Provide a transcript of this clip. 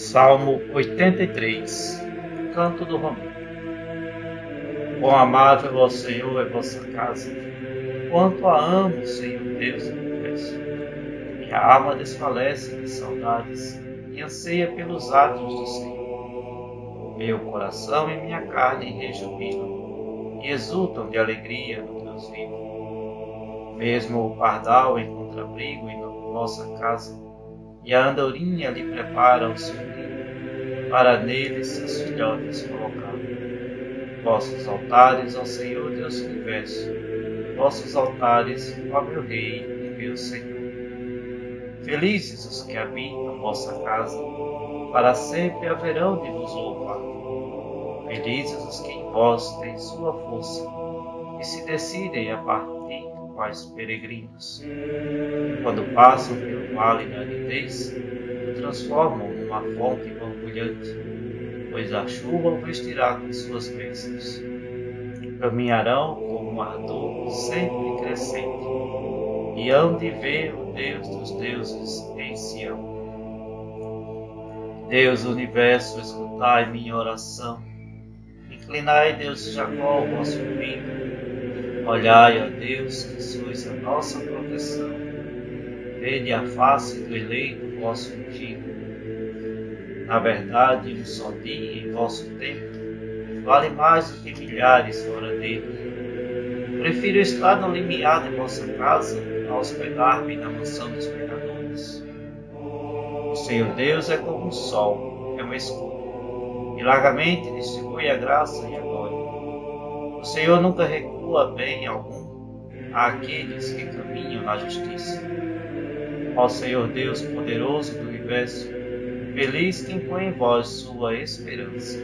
Salmo 83 Canto do Romano Quão amável ao Senhor é vossa casa, quanto a amo, Senhor Deus do universo. Minha alma desfalece de saudades e anseia pelos atos do Senhor. Meu coração e minha carne rejubilam e exultam de alegria no Deus vivo. Mesmo o pardal encontra abrigo em vossa casa, e a andorinha lhe prepara o seu ninho, para nele seus filhotes colocar vossos altares ao Senhor Deus do universo, vossos altares ao meu Rei e meu Senhor. Felizes os que habitam vossa casa, para sempre haverão de vos louvar. Felizes os que em vós têm sua força e se decidem a partir quais peregrinos. Quando passam pelo vale da aridez, transformam numa fonte borbulhante pois a chuva vestirá com suas bênçãos. Caminharão com um ardor sempre crescente, e hão de ver o Deus dos deuses em Sião. Deus universo, escutai minha oração. Inclinai, Deus Jacó, o vosso ouvido. Olhai, ó Deus, que sois a nossa proteção. Vede a face do eleito vosso ungido na verdade, um só dia em vosso tempo vale mais do que milhares fora dele. Prefiro estar no limiar de vossa casa a hospedar-me na mansão dos pecadores. O Senhor Deus é como um sol, é um escudo, e largamente distribui a graça e a glória. O Senhor nunca recua bem algum àqueles que caminham na justiça. Ó Senhor Deus poderoso do universo, Feliz quem põe em vós sua esperança.